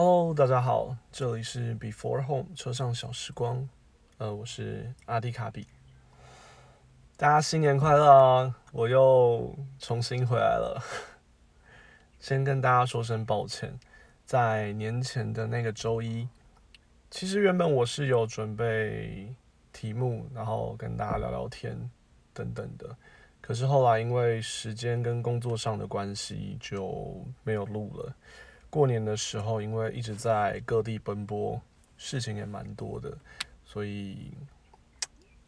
Hello，大家好，这里是 Before Home 车上小时光，呃，我是阿迪卡比，大家新年快乐啊！我又重新回来了，先跟大家说声抱歉，在年前的那个周一，其实原本我是有准备题目，然后跟大家聊聊天等等的，可是后来因为时间跟工作上的关系，就没有录了。过年的时候，因为一直在各地奔波，事情也蛮多的，所以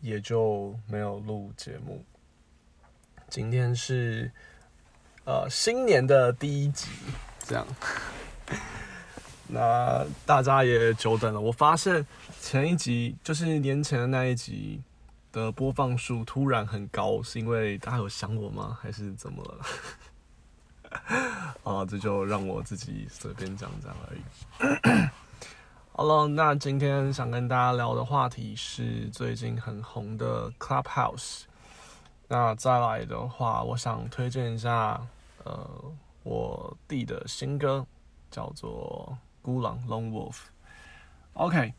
也就没有录节目。今天是呃新年的第一集，这样。那大家也久等了。我发现前一集就是年前的那一集的播放数突然很高，是因为大家有想我吗？还是怎么了？这就让我自己随便讲讲而已。好了，那今天想跟大家聊的话题是最近很红的 Clubhouse。那再来的话，我想推荐一下，呃，我弟的新歌叫做《孤狼 Lone Wolf》。OK，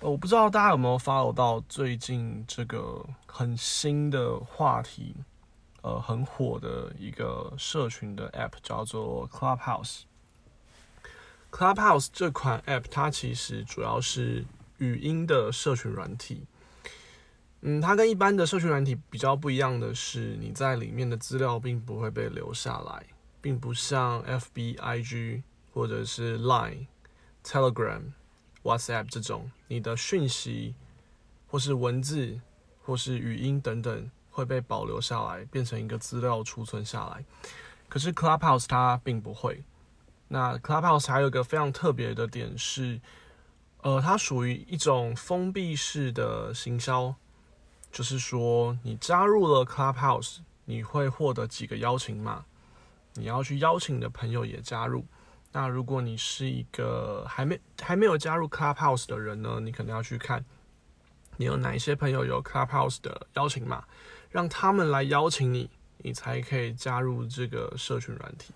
我不知道大家有没有 follow 到最近这个很新的话题。呃，很火的一个社群的 App 叫做 Clubhouse。Clubhouse 这款 App 它其实主要是语音的社群软体。嗯，它跟一般的社群软体比较不一样的是，你在里面的资料并不会被留下来，并不像 FB、IG 或者是 Line、Telegram、WhatsApp 这种，你的讯息或是文字或是语音等等。会被保留下来，变成一个资料储存下来。可是 Clubhouse 它并不会。那 Clubhouse 还有一个非常特别的点是，呃，它属于一种封闭式的行销，就是说你加入了 Clubhouse，你会获得几个邀请码，你要去邀请的朋友也加入。那如果你是一个还没还没有加入 Clubhouse 的人呢，你可能要去看你有哪一些朋友有 Clubhouse 的邀请码。让他们来邀请你，你才可以加入这个社群软体。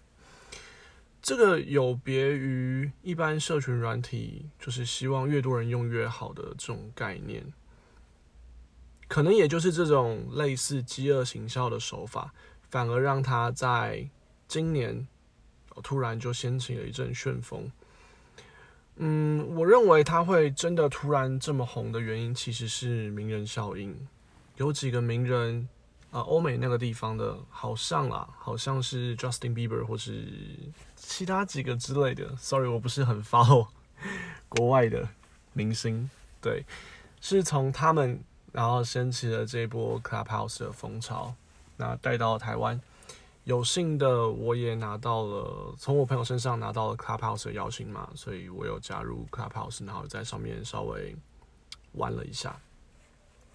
这个有别于一般社群软体，就是希望越多人用越好的这种概念。可能也就是这种类似饥饿行销的手法，反而让他在今年突然就掀起了一阵旋风。嗯，我认为他会真的突然这么红的原因，其实是名人效应。有几个名人啊，欧美那个地方的，好像啊，好像是 Justin Bieber 或是其他几个之类的。Sorry，我不是很 follow 国外的明星。对，是从他们然后掀起了这波 Clubhouse 的风潮，那带到台湾。有幸的我也拿到了，从我朋友身上拿到了 Clubhouse 的邀请码，所以我有加入 Clubhouse，然后在上面稍微玩了一下。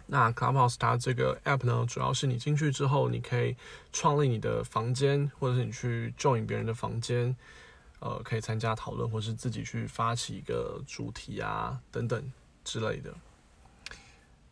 那 Clubhouse 它这个 app 呢，主要是你进去之后，你可以创立你的房间，或者是你去 join 别人的房间，呃，可以参加讨论，或是自己去发起一个主题啊，等等之类的。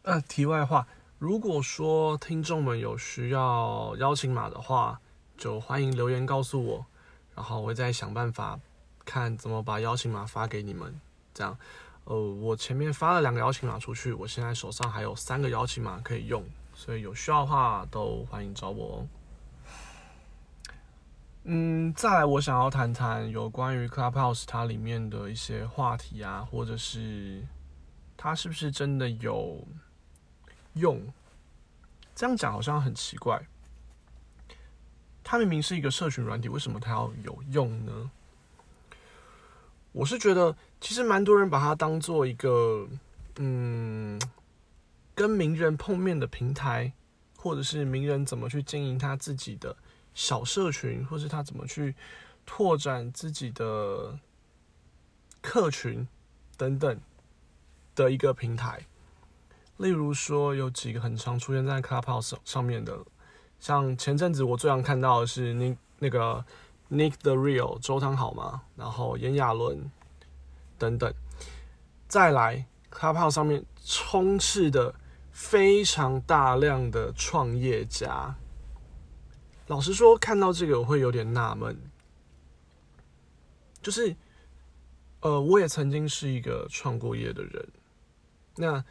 那题外话，如果说听众们有需要邀请码的话，就欢迎留言告诉我，然后我会再想办法看怎么把邀请码发给你们，这样。呃，我前面发了两个邀请码出去，我现在手上还有三个邀请码可以用，所以有需要的话都欢迎找我哦。嗯，再来，我想要谈谈有关于 Clubhouse 它里面的一些话题啊，或者是它是不是真的有用？这样讲好像很奇怪，它明明是一个社群软体，为什么它要有用呢？我是觉得，其实蛮多人把它当做一个，嗯，跟名人碰面的平台，或者是名人怎么去经营他自己的小社群，或是他怎么去拓展自己的客群等等的一个平台。例如说，有几个很常出现在 Clubhouse 上面的，像前阵子我最常看到的是那那个。Nick the Real 周汤好吗？然后炎亚纶等等，再来 Clubhouse 上面充斥的非常大量的创业家。老实说，看到这个我会有点纳闷，就是呃，我也曾经是一个创过业的人。那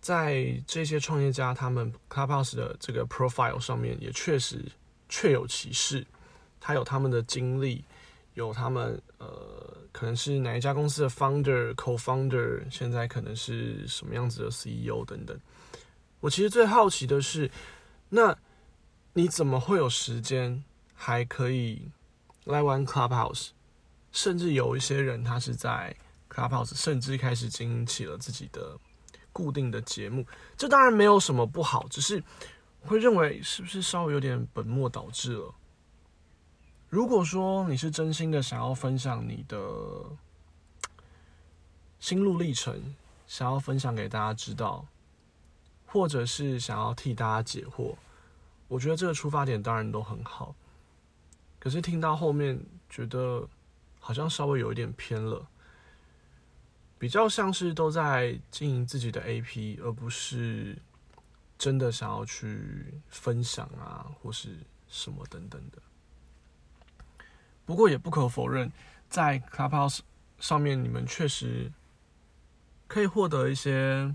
在这些创业家他们 Clubhouse 的这个 profile 上面，也确实确有其事。他有他们的经历，有他们呃，可能是哪一家公司的 founder、co-founder，现在可能是什么样子的 CEO 等等。我其实最好奇的是，那你怎么会有时间还可以来玩 Clubhouse？甚至有一些人，他是在 Clubhouse，甚至开始经营起了自己的固定的节目。这当然没有什么不好，只是会认为是不是稍微有点本末倒置了。如果说你是真心的想要分享你的心路历程，想要分享给大家知道，或者是想要替大家解惑，我觉得这个出发点当然都很好。可是听到后面，觉得。好像稍微有一点偏了，比较像是都在经营自己的 AP，而不是真的想要去分享啊，或是什么等等的。不过也不可否认，在 Clubhouse 上面，你们确实可以获得一些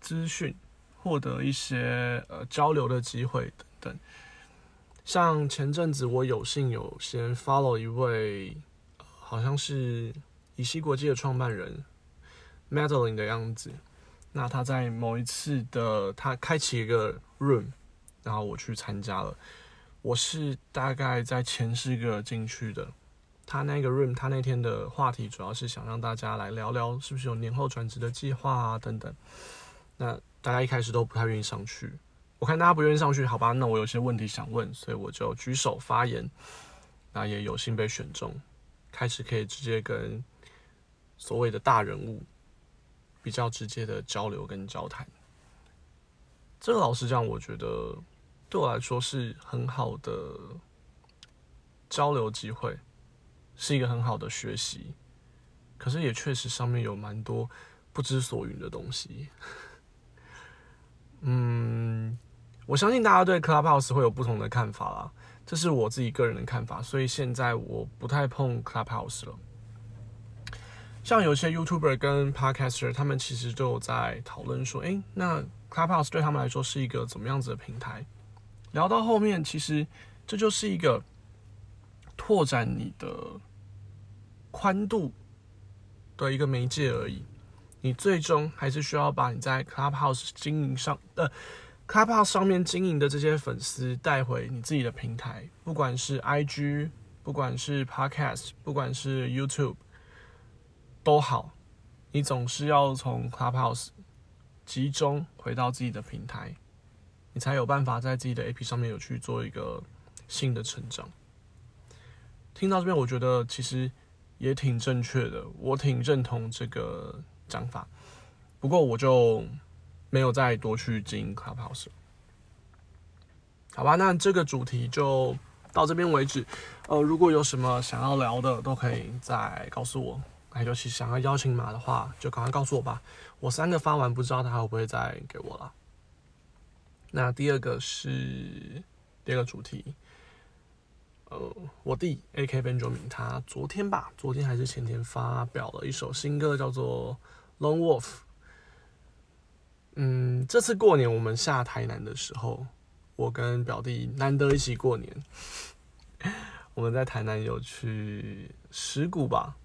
资讯，获得一些呃交流的机会等等。像前阵子我有幸有先 follow 一位。好像是以西国际的创办人 Madeline 的样子。那他在某一次的他开启一个 room，然后我去参加了。我是大概在前十个进去的。他那个 room，他那天的话题主要是想让大家来聊聊是不是有年后转职的计划啊等等。那大家一开始都不太愿意上去。我看大家不愿意上去，好吧，那我有些问题想问，所以我就举手发言。那也有幸被选中。开始可以直接跟所谓的大人物比较直接的交流跟交谈，这个老实讲，我觉得对我来说是很好的交流机会，是一个很好的学习。可是也确实上面有蛮多不知所云的东西。嗯，我相信大家对 Clubhouse 会有不同的看法啦。这是我自己个人的看法，所以现在我不太碰 Clubhouse 了。像有些 YouTuber 跟 Podcaster，他们其实都在讨论说，诶，那 Clubhouse 对他们来说是一个怎么样子的平台？聊到后面，其实这就是一个拓展你的宽度的一个媒介而已。你最终还是需要把你在 Clubhouse 经营上的。Clubhouse 上面经营的这些粉丝带回你自己的平台，不管是 IG，不管是 Podcast，不管是 YouTube，都好，你总是要从 Clubhouse 集中回到自己的平台，你才有办法在自己的 AP 上面有去做一个新的成长。听到这边，我觉得其实也挺正确的，我挺认同这个讲法。不过我就。没有再多去经营 Clubhouse，好吧，那这个主题就到这边为止。呃，如果有什么想要聊的，都可以再告诉我。还尤其想要邀请码的话，就赶快告诉我吧。我三个发完，不知道他会不会再给我了。那第二个是第二个主题，呃，我弟 AK Benjamin 他昨天吧，昨天还是前天发表了一首新歌，叫做《Lone Wolf》。嗯，这次过年我们下台南的时候，我跟表弟难得一起过年。我们在台南有去石鼓吧，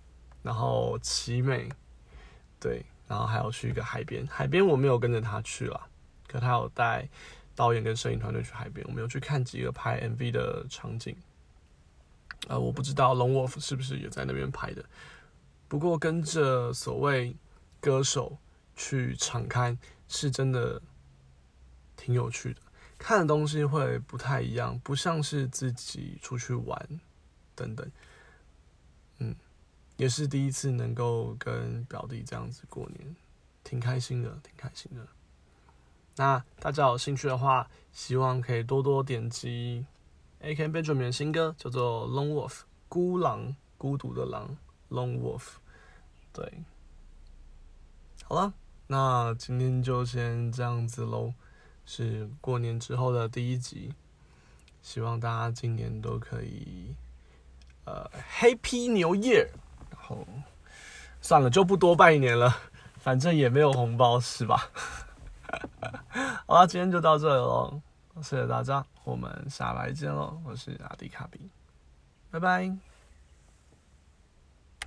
然后奇美，对，然后还有去一个海边。海边我没有跟着他去了，可他有带导演跟摄影团队去海边。我们有去看几个拍 MV 的场景。呃，我不知道 Long Wolf 是不是也在那边拍的。不过跟着所谓歌手去敞开。是真的挺有趣的，看的东西会不太一样，不像是自己出去玩等等。嗯，也是第一次能够跟表弟这样子过年，挺开心的，挺开心的。那大家有兴趣的话，希望可以多多点击 A K Benjamin 的新歌，叫做《Lone Wolf》孤狼，孤独的狼，Lone Wolf。对，好了。那今天就先这样子喽，是过年之后的第一集，希望大家今年都可以呃 Happy New Year，然后算了，就不多拜年了，反正也没有红包，是吧？好啦，今天就到这里喽，谢谢大家，我们下来见喽，我是阿迪卡比，拜拜。